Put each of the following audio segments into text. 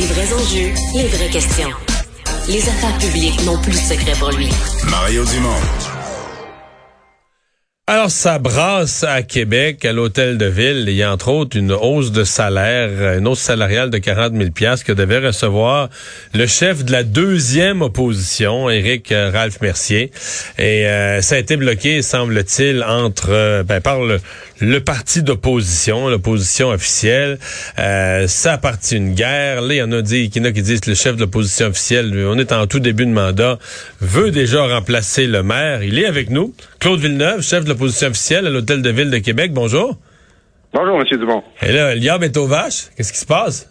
Les vrais enjeux, les vraies questions. Les affaires publiques n'ont plus de secret pour lui. Mario Dumont. Alors, ça brasse à Québec, à l'hôtel de ville. Il y a entre autres une hausse de salaire, une hausse salariale de 40 000 que devait recevoir le chef de la deuxième opposition, Éric euh, Ralph Mercier. Et euh, ça a été bloqué, semble-t-il, entre euh, ben, par le, parti d'opposition, l'opposition officielle. ça a parti une guerre. Là, il y en a, qui disent que le chef de l'opposition officielle, on est en tout début de mandat, veut déjà remplacer le maire. Il est avec nous. Claude Villeneuve, chef de l'opposition officielle à l'Hôtel de Ville de Québec. Bonjour. Bonjour, M. Dumont. Et là, Liab est aux vaches. Qu'est-ce qui se passe?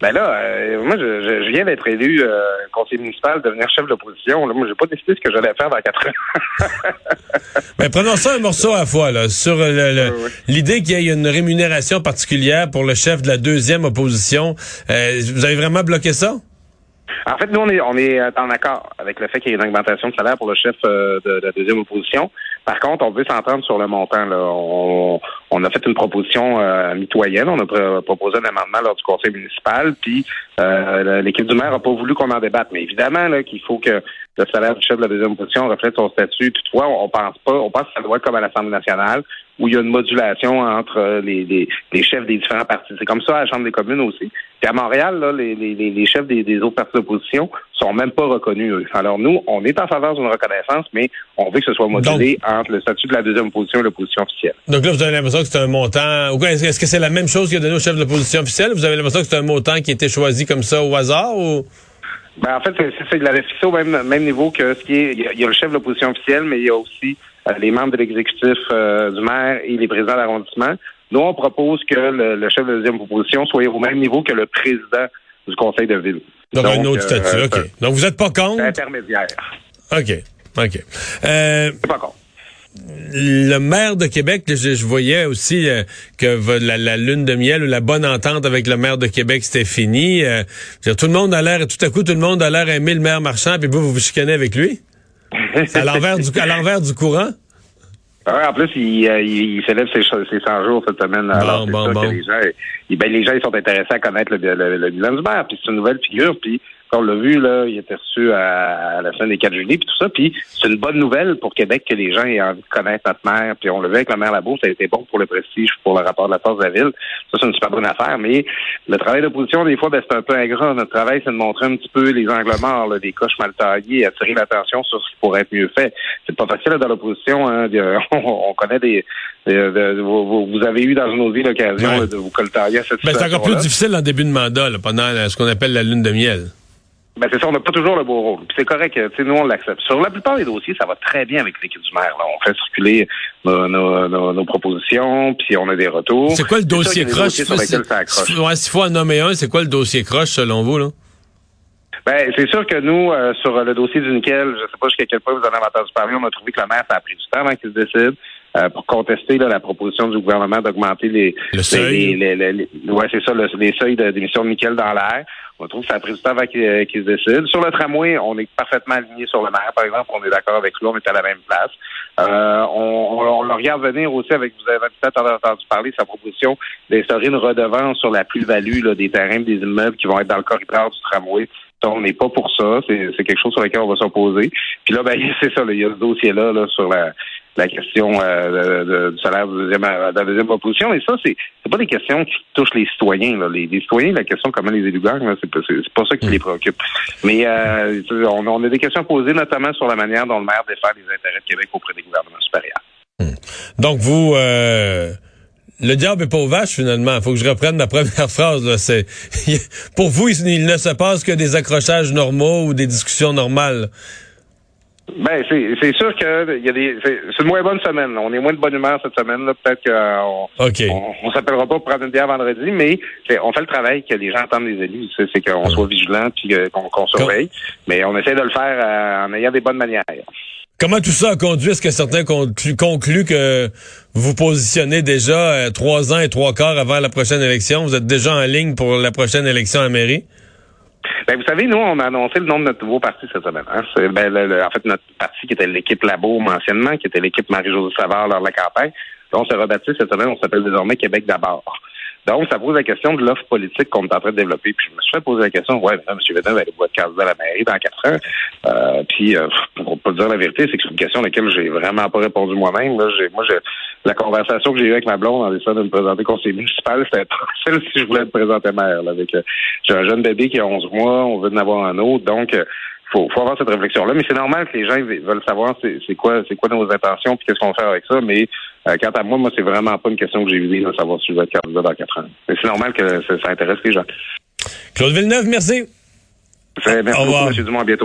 Ben là, euh, moi, je, viens d'être élu euh, conseiller municipal, devenir chef de l'opposition. Moi, j'ai pas décidé ce que j'allais faire dans quatre ans. ben, prenons ça un morceau à la fois, là, sur l'idée qu'il y ait une rémunération particulière pour le chef de la deuxième opposition. Euh, vous avez vraiment bloqué ça? En fait, nous, on est, on est en accord avec le fait qu'il y ait une augmentation de salaire pour le chef de, de la deuxième opposition. Par contre, on veut s'entendre sur le montant. Là. On, on a fait une proposition euh, mitoyenne. On a proposé un amendement lors du conseil municipal, puis euh, l'équipe du maire n'a pas voulu qu'on en débatte. Mais évidemment qu'il faut que le salaire du chef de la deuxième position reflète son statut. Toutefois, on pense pas, on pense que ça doit être comme à l'Assemblée nationale, où il y a une modulation entre les, les, les chefs des différents partis. C'est comme ça à la Chambre des communes aussi. Puis à Montréal, là, les, chefs des, des autres partis d'opposition sont même pas reconnus. Eux. Alors nous, on est en faveur d'une reconnaissance, mais on veut que ce soit modulé entre le statut de la deuxième position et l'opposition officielle. Donc là, vous avez l'impression que c'est un montant. Est-ce que c'est la même chose qu'il a donné au chef de l'opposition officielle? Vous avez l'impression que c'est un montant qui a été choisi comme ça au hasard ou? Ben, en fait, c'est il l'avait fixé au même, même niveau que ce qui est. Il y, a, le chef de l'opposition officielle, mais il y a aussi euh, les membres de l'exécutif euh, du maire et les présidents d'arrondissement. Nous, on propose que le, chef de la deuxième opposition soit au même niveau que le président du conseil de ville. Donc, un autre statut, euh, OK. Donc, vous n'êtes pas contre? Intermédiaire. OK. OK. Euh, pas contre le maire de Québec, je, voyais aussi euh, que la, lune de miel ou la bonne entente avec le maire de Québec, c'était fini. Euh, tout le monde a l'air, tout à coup, tout le monde a l'air aimer le maire marchand, puis vous, vous vous chicanez avec lui? à l'envers du, à l'envers du courant? en plus, il, euh, il, célèbre ses, 100 jours cette semaine. alors, bon, bon. Que les gens, ben, les gens ils sont intéressés à connaître le, le, bilan du maire. Puis c'est une nouvelle figure. Puis on l'a vu, là, il était reçu à, la fin des 4 juillet, puis tout ça. Puis c'est une bonne nouvelle pour Québec que les gens aient envie de connaître notre maire. Puis on le vu avec la maire Labo, ça a été bon pour le prestige, pour le rapport de la force de la ville. Ça, c'est une super bonne affaire. Mais le travail d'opposition, des fois, ben, c'est un peu ingrat. Notre travail, c'est de montrer un petit peu les angles morts, là, des coches mal taillées, attirer l'attention sur ce qui pourrait être mieux fait. C'est pas facile dans l'opposition. Hein, on, connaît des... vous, avez eu dans une autre vie l'occasion de vous coltailler à cette ben, C'est encore plus difficile en début de mandat, pendant ce qu'on appelle la lune de miel. Ben c'est ça, on n'a pas toujours le beau rôle. Puis c'est correct, tu sais, nous on l'accepte. Sur la plupart des dossiers, ça va très bien avec l'équipe du maire. Là. On fait circuler nos, nos, nos, propositions, puis on a des retours. C'est quoi le dossier croche? Ouais, s'il faut en nommer un, c'est quoi le dossier croche selon vous, là? Ben, c'est sûr que nous, euh, sur le dossier du nickel, je sais pas jusqu'à quel point vous en avez entendu parler, on a trouvé que le maire, ça a pris du temps avant qu'il se décide. Euh, pour contester là, la proposition du gouvernement d'augmenter les, le seuil. Les, les, les, ouais, c'est ça, les seuils d'émission de nickel dans l'air. On trouve que du temps avant qu'il euh, se décide. Sur le tramway, on est parfaitement aligné sur le maire, par exemple. On est d'accord avec lui, on est à la même place. Euh, on, on, le regarde venir aussi avec, vous avez peut-être entendu parler, sa proposition d'instaurer une redevance sur la plus-value des terrains des immeubles qui vont être dans le corridor du tramway. on n'est pas pour ça. C'est quelque chose sur lequel on va s'opposer. Puis là, ben, c'est ça, il y a ce dossier-là là, sur la, la question euh, du salaire de, deuxième, de la deuxième opposition. Et ça, c'est c'est pas des questions qui touchent les citoyens. Là. Les, citoyens, la question comment les élus gagnent, c'est pas, pas ça qui les préoccupe. Mais euh, on, on, a des questions posées, notamment sur la manière dont le maire défend les intérêts de Québec auprès des gouvernements supérieurs. Hmm. Donc, vous... Euh... Le diable est pas aux vaches, finalement. Faut que je reprenne ma première phrase. Là. C'est pour vous, il ne se passe que des accrochages normaux ou des discussions normales. Ben, c'est sûr que y a des. C'est une moins bonne semaine. On est moins de bonne humeur cette semaine. là Peut-être qu'on on, s'appellera pas pour prendre une bière vendredi, mais on fait le travail que les gens attendent des élus. C'est qu'on soit vigilant puis qu'on surveille. Mais on essaie de le faire euh, en ayant des bonnes manières. Comment tout ça a conduit? Est-ce que certains concluent que vous positionnez déjà euh, trois ans et trois quarts avant la prochaine élection? Vous êtes déjà en ligne pour la prochaine élection à mairie? Ben, vous savez, nous, on a annoncé le nom de notre nouveau parti cette semaine. Hein. Ben, en fait, notre parti qui était l'équipe Labo anciennement, qui était l'équipe Marie-Josée Savard lors de la campagne. on s'est rebaptisé cette semaine, on s'appelle désormais Québec d'abord. Donc, ça pose la question de l'offre politique qu'on est en train de développer. Puis je me suis fait poser la question, ouais, mais M. Villeneuve va aller de candidat à la mairie dans quatre ans. Euh, puis, euh, pour pas dire la vérité, c'est que c'est une question à laquelle j'ai vraiment pas répondu moi-même. Là, j'ai, moi, j'ai, la conversation que j'ai eue avec ma blonde en décidant de me présenter conseiller municipal, c'était celle si je voulais me présenter maire. Là, avec, euh, j'ai un jeune bébé qui a 11 mois, on veut en avoir un autre. Donc, euh, faut, faut avoir cette réflexion-là. Mais c'est normal que les gens veulent savoir c'est quoi, c'est quoi nos intentions puis qu'est-ce qu'on fait avec ça. Mais euh, quant à moi, moi, c'est vraiment pas une question que j'ai visée de savoir si je vais être candidat dans quatre ans. Mais c'est normal que ça, intéresse les gens. Claude Villeneuve, merci. Merci beaucoup, M. Dumont. À bientôt.